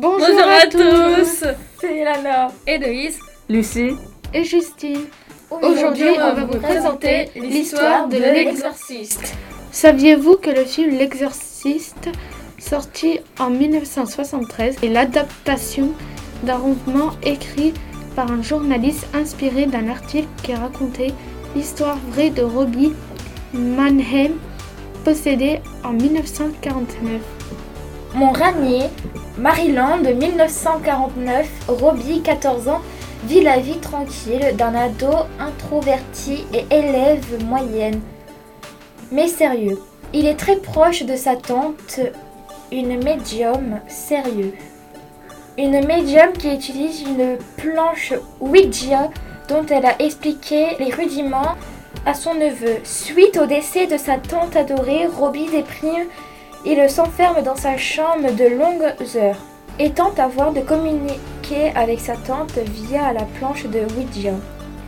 Bonjour, Bonjour à, à tous. C'est Lana Héloïse, Lucie, et Justine. Aujourd'hui, on va vous présenter l'histoire de l'exorciste. Saviez-vous que le film L'exorciste, sorti en 1973, est l'adaptation d'un roman écrit par un journaliste inspiré d'un article qui racontait l'histoire vraie de Robbie Mannheim, possédé en 1949 Mon ranier, Maryland, 1949, Robbie, 14 ans, vit la vie tranquille d'un ado introverti et élève moyenne, mais sérieux. Il est très proche de sa tante, une médium sérieux. Une médium qui utilise une planche Ouija dont elle a expliqué les rudiments à son neveu. Suite au décès de sa tante adorée, Robbie déprime. Il s'enferme dans sa chambre de longues heures et tente à voir de communiquer avec sa tante via la planche de Ouija.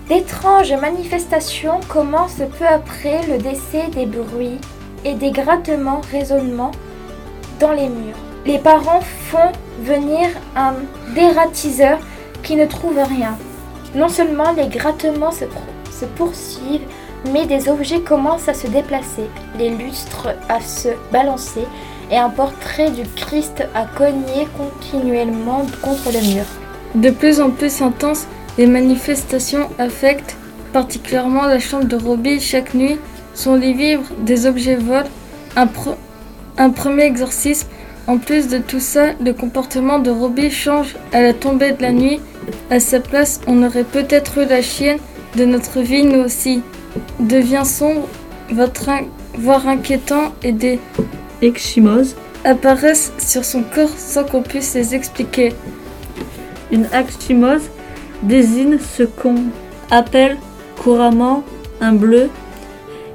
D'étranges manifestations commencent peu après le décès des bruits et des grattements résonnements dans les murs. Les parents font venir un dératiseur qui ne trouve rien. Non seulement les grattements se, se poursuivent, mais des objets commencent à se déplacer, les lustres à se balancer et un portrait du Christ à cogner continuellement contre le mur. De plus en plus intenses, les manifestations affectent particulièrement la chambre de Robbie chaque nuit. Son lit vibre, des objets volent, un, pre- un premier exorcisme. En plus de tout ça, le comportement de Robbie change à la tombée de la nuit. À sa place, on aurait peut-être eu la chienne de notre vie, nous aussi. Devient sombre, votre in- voire inquiétant et des exchimose. apparaissent sur son corps sans qu'on puisse les expliquer. Une exchimose désigne ce qu'on appelle couramment un bleu.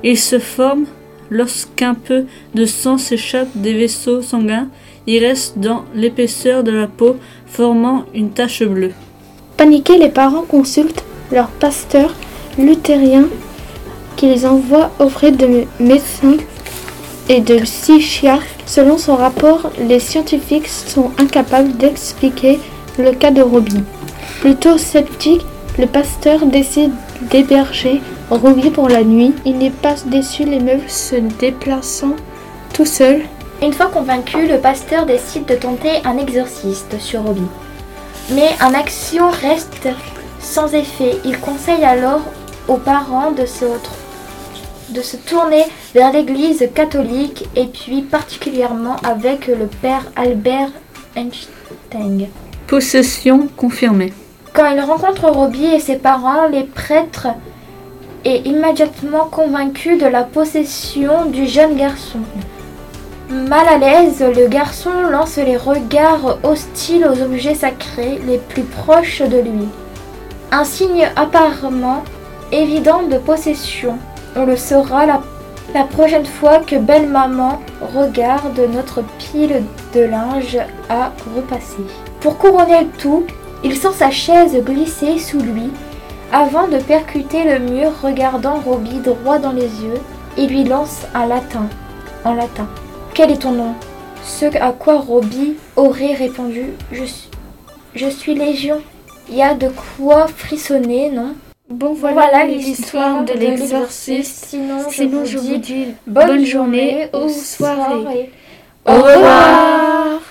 Il se forme lorsqu'un peu de sang s'échappe des vaisseaux sanguins. Il reste dans l'épaisseur de la peau, formant une tache bleue. Paniqués, les parents consultent leur pasteur luthérien qui les envoie auprès de médecins et de psychiatres. Selon son rapport, les scientifiques sont incapables d'expliquer le cas de Robbie. Plutôt sceptique, le pasteur décide d'héberger Robbie pour la nuit. Il n'est pas déçu, les meubles se déplaçant tout seul. Une fois convaincu, le pasteur décide de tenter un exorciste sur Robbie. Mais un action reste sans effet. Il conseille alors aux parents de se, de se tourner vers l'église catholique et puis particulièrement avec le père Albert Einstein. Possession confirmée. Quand il rencontre Robbie et ses parents, les prêtres est immédiatement convaincu de la possession du jeune garçon. Mal à l'aise, le garçon lance les regards hostiles aux objets sacrés les plus proches de lui. Un signe apparemment évident de possession. On le saura la, prochaine fois que belle maman regarde notre pile de linge à repasser. Pour couronner le tout, il sent sa chaise glisser sous lui avant de percuter le mur regardant Robbie droit dans les yeux et lui lance un latin en latin. Quel est ton nom? Ce à quoi Robbie aurait répondu Je suis, je suis Légion. Il y a de quoi frissonner, non? Bon voilà, l'histoire de l'exorciste. Sinon, je, Sinon, vous, je dis vous dis bonne, bonne journée ou ou soirée. soirée. Au revoir